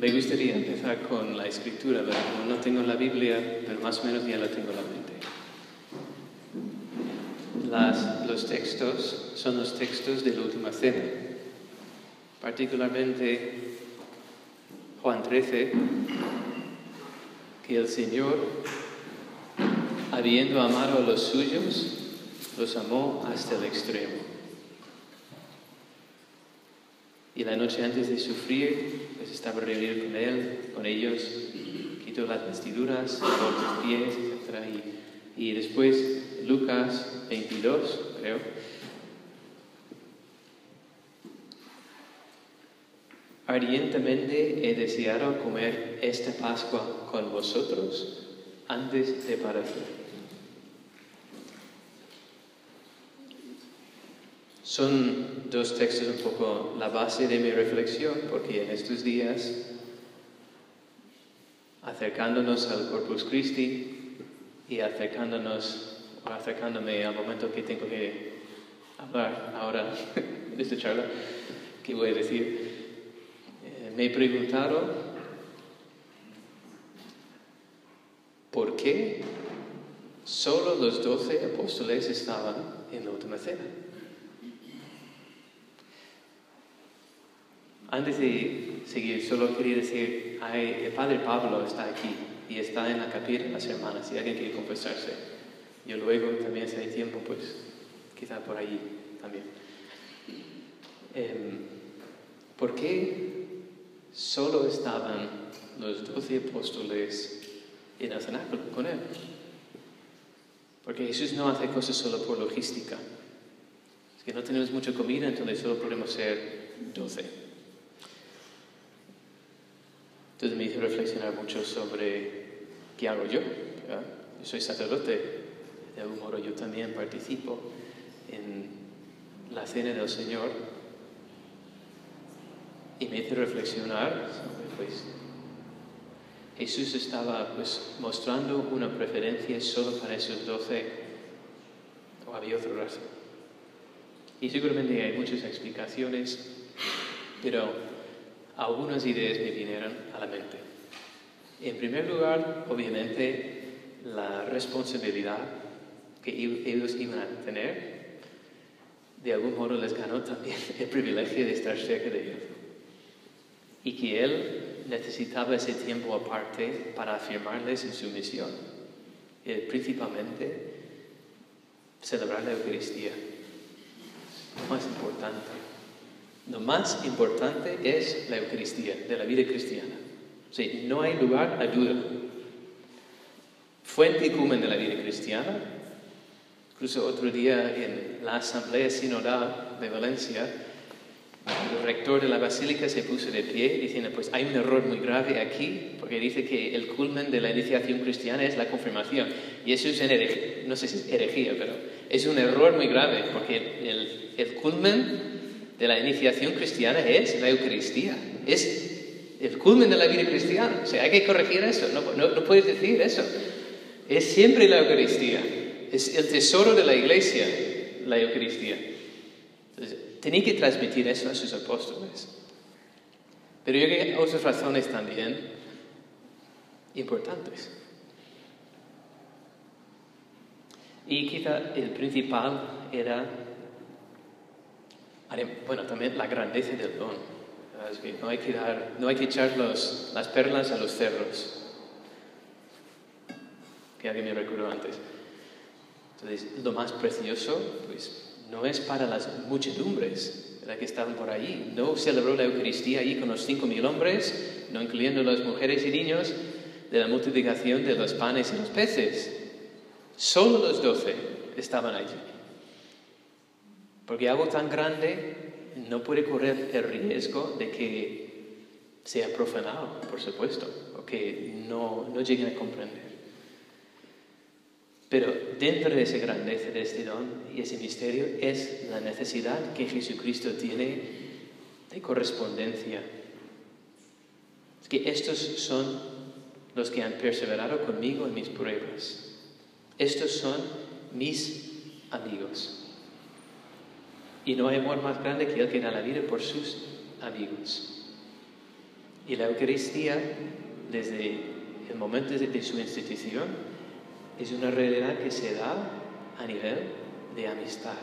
Me gustaría empezar con la escritura, pero como no tengo la Biblia, pero más o menos ya la tengo en la mente. Las- los textos son los textos de la última cena, particularmente Juan 13, que el Señor, habiendo amado a los suyos, los amó hasta el extremo. Y la noche antes de sufrir, pues estaba reunido con él, con ellos, quitó las vestiduras, los pies, etc. Y, y después, Lucas 22, creo, ardientemente he deseado comer esta Pascua con vosotros antes de padecer. Son dos textos un poco la base de mi reflexión, porque en estos días, acercándonos al Corpus Christi y acercándonos, o acercándome al momento que tengo que hablar ahora en esta charla, ¿qué voy a decir? Eh, me he preguntado por qué solo los doce apóstoles estaban en la última cena. Antes de seguir, solo quería decir, hay- el padre Pablo está aquí y está en la capilla las hermanas, si alguien quiere confesarse. Yo luego también, si hay tiempo, pues quizá por ahí también. Em, ¿Por qué solo estaban los doce apóstoles en el cenáculo con él? Porque Jesús no hace cosas solo por logística. Es que no tenemos mucha comida, entonces solo podemos ser doce. Entonces me hizo reflexionar mucho sobre qué hago yo. ¿verdad? Yo soy sacerdote, de algún modo yo también participo en la cena del Señor y me hizo reflexionar sobre, pues, Jesús estaba pues, mostrando una preferencia solo para esos doce o había otra razón. Y seguramente hay muchas explicaciones, pero algunas ideas me vinieron a la mente. En primer lugar, obviamente, la responsabilidad que ellos iban a tener, de algún modo les ganó también el privilegio de estar cerca de Él. Y que Él necesitaba ese tiempo aparte para afirmarles en su misión, eh, principalmente celebrar la Eucaristía. Lo más importante. Lo más importante es la Eucaristía de la vida cristiana. Sí, no hay lugar a duda. Fuente y cumen de la vida cristiana. Incluso otro día en la Asamblea Sinodal de Valencia, el rector de la Basílica se puso de pie diciendo, pues hay un error muy grave aquí, porque dice que el culmen de la iniciación cristiana es la confirmación. Y eso es no sé si es herejía, pero es un error muy grave, porque el, el culmen de la iniciación cristiana es la Eucaristía, es el culmen de la vida cristiana. O sea, hay que corregir eso, no, no, no puedes decir eso. Es siempre la Eucaristía, es el tesoro de la iglesia, la Eucaristía. Entonces, tenía que transmitir eso a sus apóstoles. Pero yo creo que hay otras razones también importantes. Y quizá el principal era, bueno, también la grandeza del don. Es que no hay que, dar, no hay que echar los, las perlas a los cerros, que alguien me recordó antes. Entonces, lo más precioso, pues, no es para las muchedumbres ¿verdad? que estaban por ahí. No celebró la Eucaristía allí con los cinco mil hombres, no incluyendo las mujeres y niños, de la multiplicación de los panes y los peces. Solo los doce estaban allí. Porque algo tan grande no puede correr el riesgo de que sea profanado, por supuesto, o que no, no lleguen a comprender. Pero dentro de esa grandeza de este don y ese misterio es la necesidad que Jesucristo tiene de correspondencia. Es que estos son los que han perseverado conmigo en mis pruebas. Estos son mis amigos. Y no hay amor más grande que el que da la vida por sus amigos. Y la Eucaristía, desde el momento de su institución, es una realidad que se da a nivel de amistad.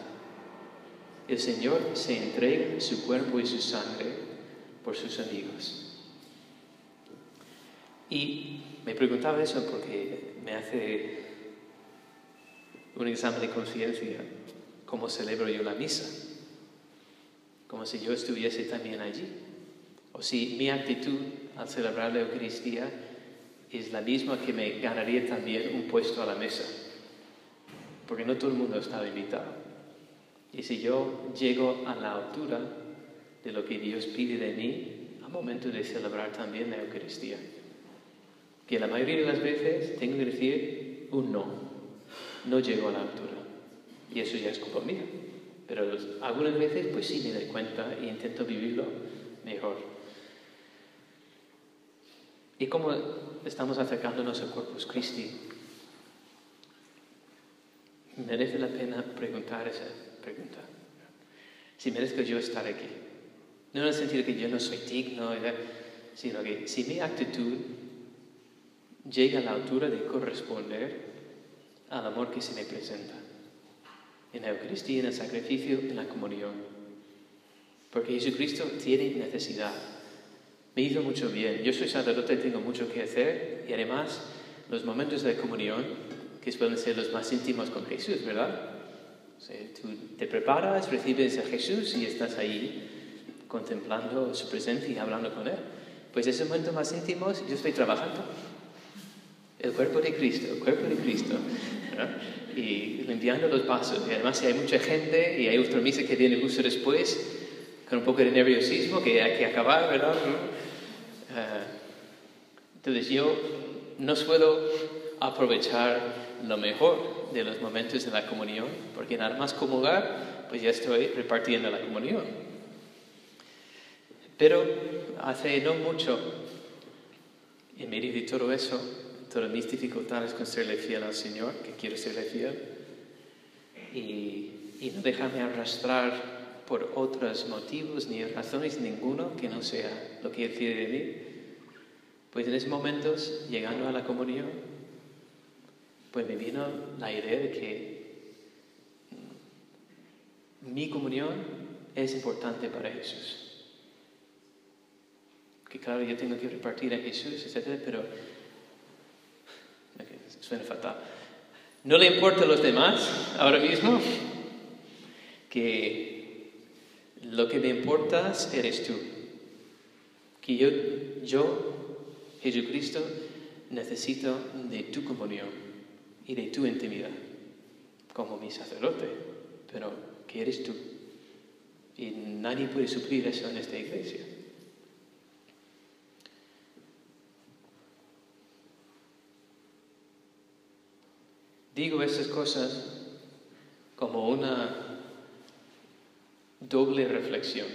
El Señor se entrega su cuerpo y su sangre por sus amigos. Y me preguntaba eso porque me hace un examen de conciencia, cómo celebro yo la misa, como si yo estuviese también allí, o si mi actitud al celebrar la Eucaristía es la misma que me ganaría también un puesto a la mesa, porque no todo el mundo está invitado. Y si yo llego a la altura de lo que Dios pide de mí, al momento de celebrar también la Eucaristía, que la mayoría de las veces tengo que decir un no, no llego a la altura. Y eso ya es culpa mía. Pero algunas veces pues sí me doy cuenta e intento vivirlo mejor. ¿Y cómo estamos acercándonos al Corpus Christi? Merece la pena preguntar esa pregunta. Si merezco yo estar aquí. No en el sentido que yo no soy digno, sino que si mi actitud llega a la altura de corresponder al amor que se me presenta. En la Eucaristía, en el sacrificio, en la comunión. Porque Jesucristo tiene necesidad. Me hizo mucho bien. Yo soy sacerdote, tengo mucho que hacer y además los momentos de comunión, que pueden ser los más íntimos con Jesús, ¿verdad? tú te preparas, recibes a Jesús y estás ahí contemplando su presencia y hablando con Él. Pues ese momento más íntimo, yo estoy trabajando. El cuerpo de Cristo, el cuerpo de Cristo. Y limpiando los pasos. Y además, si hay mucha gente y hay otra misa que viene justo después, con un poco de nerviosismo que hay que acabar, ¿verdad? Eh, entonces, yo no suelo aprovechar lo mejor de los momentos de la comunión, porque nada más comulgar, pues ya estoy repartiendo la comunión. Pero hace no mucho, en medio de todo eso, todas mis dificultades con serle fiel al Señor, que quiero serle fiel, y, y no dejarme arrastrar por otros motivos ni razones ninguno que no sea lo que Él quiere de mí, pues en esos momentos, llegando a la comunión, pues me vino la idea de que mi comunión es importante para Jesús. Que claro, yo tengo que repartir a Jesús, etc., pero suena fatal. No le importa a los demás ahora mismo que lo que me importa eres tú. Que yo, yo, Jesucristo, necesito de tu comunión y de tu intimidad como mi sacerdote, pero que eres tú. Y nadie puede suplir eso en esta iglesia. Digo estas cosas como una doble reflexión.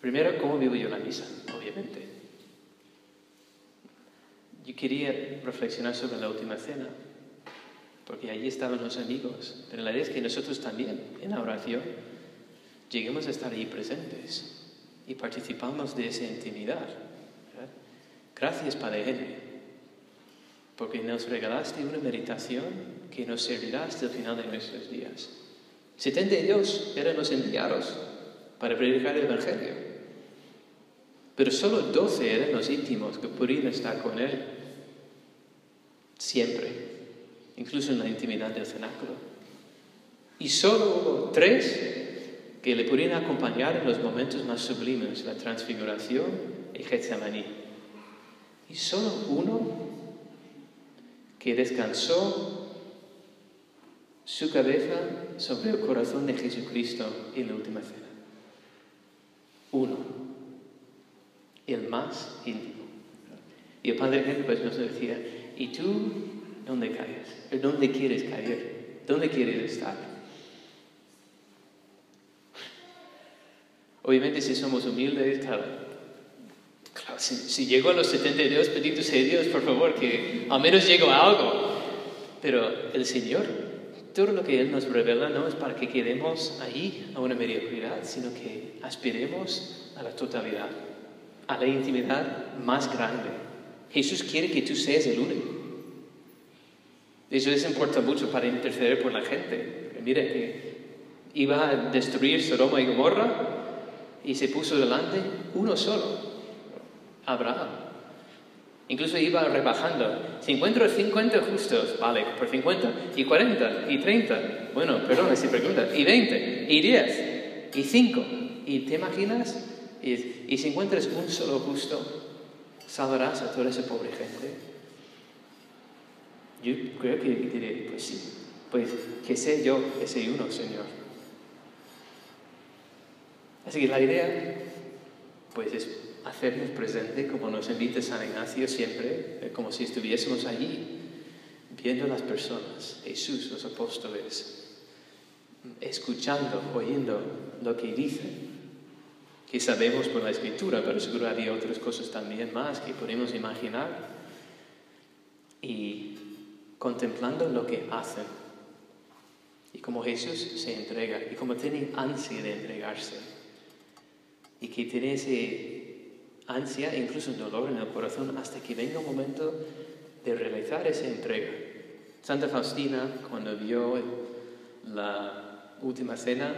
Primero, ¿cómo vivo yo la misa? Obviamente. Yo quería reflexionar sobre la última cena, porque allí estaban los amigos, pero la idea es que nosotros también, en la oración, lleguemos a estar ahí presentes y participamos de esa intimidad. Gracias, Padre Henry, porque nos regalaste una meditación que nos servirá hasta el final de nuestros días. 72 eran los enviados para predicar el Evangelio, pero solo 12 eran los íntimos que podían estar con Él siempre, incluso en la intimidad del cenáculo. Y solo hubo tres que le podían acompañar en los momentos más sublimes, la transfiguración y Getsemaní. Y solo uno que descansó su cabeza sobre el corazón de Jesucristo en la última cena. Uno, el más íntimo. Y el Padre Henry pues nos decía, ¿Y tú dónde caes? ¿Dónde quieres caer? ¿Dónde quieres estar? Obviamente si somos humildes, claro, si, llego a los 72, pedidos a Dios, por favor, que al menos llego a algo. Pero el Señor todo lo que Él nos revela no es para que quedemos ahí a una mediocridad, sino que aspiremos a la totalidad, a la intimidad más grande. Jesús quiere que tú seas el único. Eso les importa mucho para interceder por la gente. Mire que iba a destruir Sodoma y Gomorra y se puso delante uno solo, Abraham. Incluso iba rebajando. Si encuentro 50 justos, vale, por 50. Y 40, y 30. Bueno, perdón si pregunta. Y 20, y 10, y 5. ¿Y te imaginas? Y, y si encuentras un solo justo, salvarás a toda esa pobre gente. Yo creo que diré, pues sí, pues que sé yo ese uno, Señor. Así que la idea, pues es hacernos presente como nos invita San Ignacio siempre, eh, como si estuviésemos allí, viendo las personas, Jesús, los apóstoles, escuchando, oyendo lo que dicen, que sabemos por la escritura, pero seguro había otras cosas también más que podemos imaginar, y contemplando lo que hacen, y como Jesús se entrega, y como tiene ansia de entregarse, y que tiene ese ansia e incluso dolor en el corazón hasta que venga un momento de realizar esa entrega. Santa Faustina, cuando vio la última cena,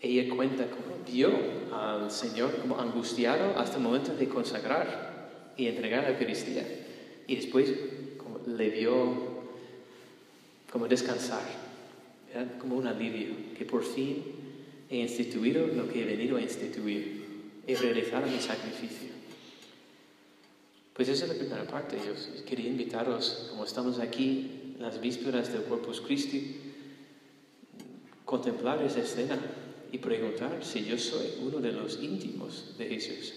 ella cuenta cómo vio al Señor como angustiado hasta el momento de consagrar y entregar la Eucaristía. Y después le vio como descansar, como un alivio, que por fin he instituido lo que he venido a instituir y realizar mi sacrificio. Pues esa es la primera parte. Yo quería invitaros, como estamos aquí en las vísperas del Corpus Christi, contemplar esa escena y preguntar si yo soy uno de los íntimos de Jesús.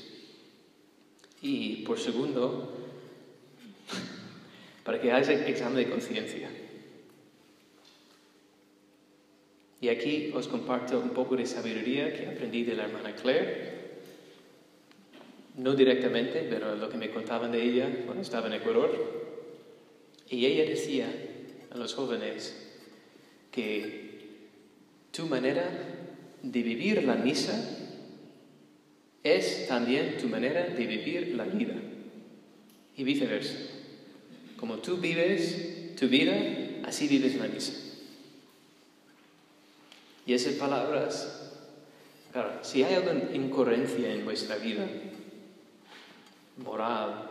Y por segundo, para que hagáis examen de conciencia. Y aquí os comparto un poco de sabiduría que aprendí de la hermana Claire no directamente, pero lo que me contaban de ella cuando estaba en Ecuador. Y ella decía a los jóvenes que tu manera de vivir la misa es también tu manera de vivir la vida. Y viceversa. Como tú vives tu vida, así vives la misa. Y esas palabras, claro, si hay alguna incoherencia en vuestra vida, moral,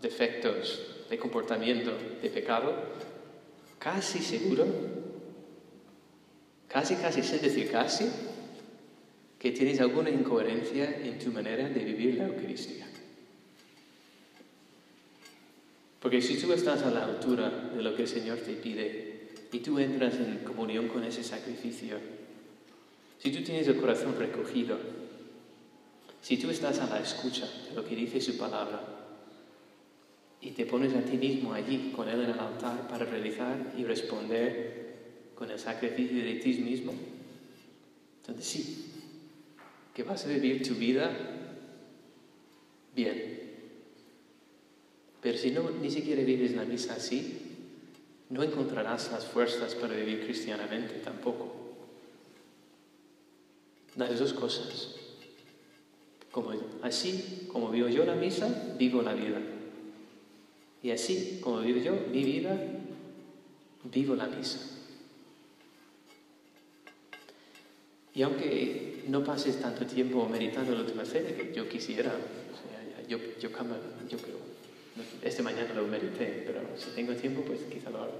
defectos de comportamiento, de pecado, casi seguro, casi, casi sin decir casi, que tienes alguna incoherencia en tu manera de vivir la Eucaristía. Porque si tú estás a la altura de lo que el Señor te pide y tú entras en comunión con ese sacrificio, si tú tienes el corazón recogido, si tú estás a la escucha de lo que dice su palabra y te pones a ti mismo allí con Él en el altar para realizar y responder con el sacrificio de ti mismo, entonces sí, que vas a vivir tu vida bien. Pero si no, ni siquiera vives la misa así, no encontrarás las fuerzas para vivir cristianamente tampoco. Las dos cosas. Así como vivo yo la misa, vivo la vida. Y así como vivo yo mi vida, vivo la misa. Y aunque no pases tanto tiempo meditando la última cena que yo quisiera, yo, yo, yo creo, este mañana lo medité, pero si tengo tiempo, pues quizá lo haga.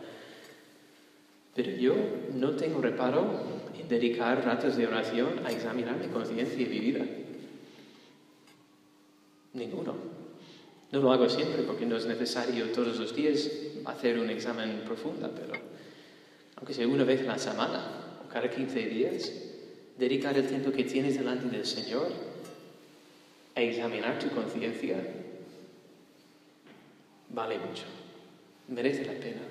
Pero yo no tengo reparo en dedicar ratos de oración a examinar mi conciencia y mi vida. Ninguno. No lo hago siempre porque no es necesario todos los días hacer un examen profundo, pero aunque sea una vez la semana o cada 15 días, dedicar el tiempo que tienes delante del Señor a examinar tu conciencia vale mucho, merece la pena.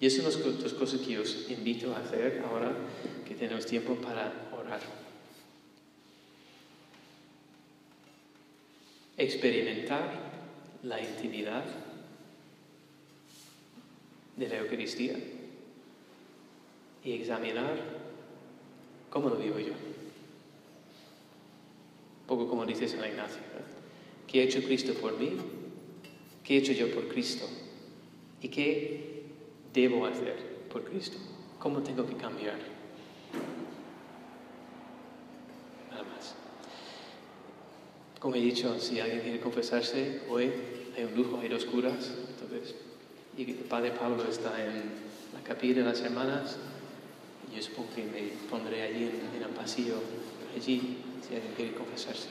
Y esas son las dos cosas que os invito a hacer ahora que tenemos tiempo para orar. Experimentar la intimidad de la Eucaristía. y examinar cómo lo vivo yo. Un poco como dice San Ignacio. ¿Qué ha hecho Cristo por mí? ¿Qué he hecho yo por Cristo? ¿Y qué debo hacer por Cristo? ¿Cómo tengo que cambiar? Nada más. Como he dicho, si alguien quiere confesarse, hoy hay un lujo, hay dos curas, entonces, y el Padre Pablo está en la capilla de las hermanas, yo supongo que me pondré allí en, en el pasillo, allí, si alguien quiere confesarse.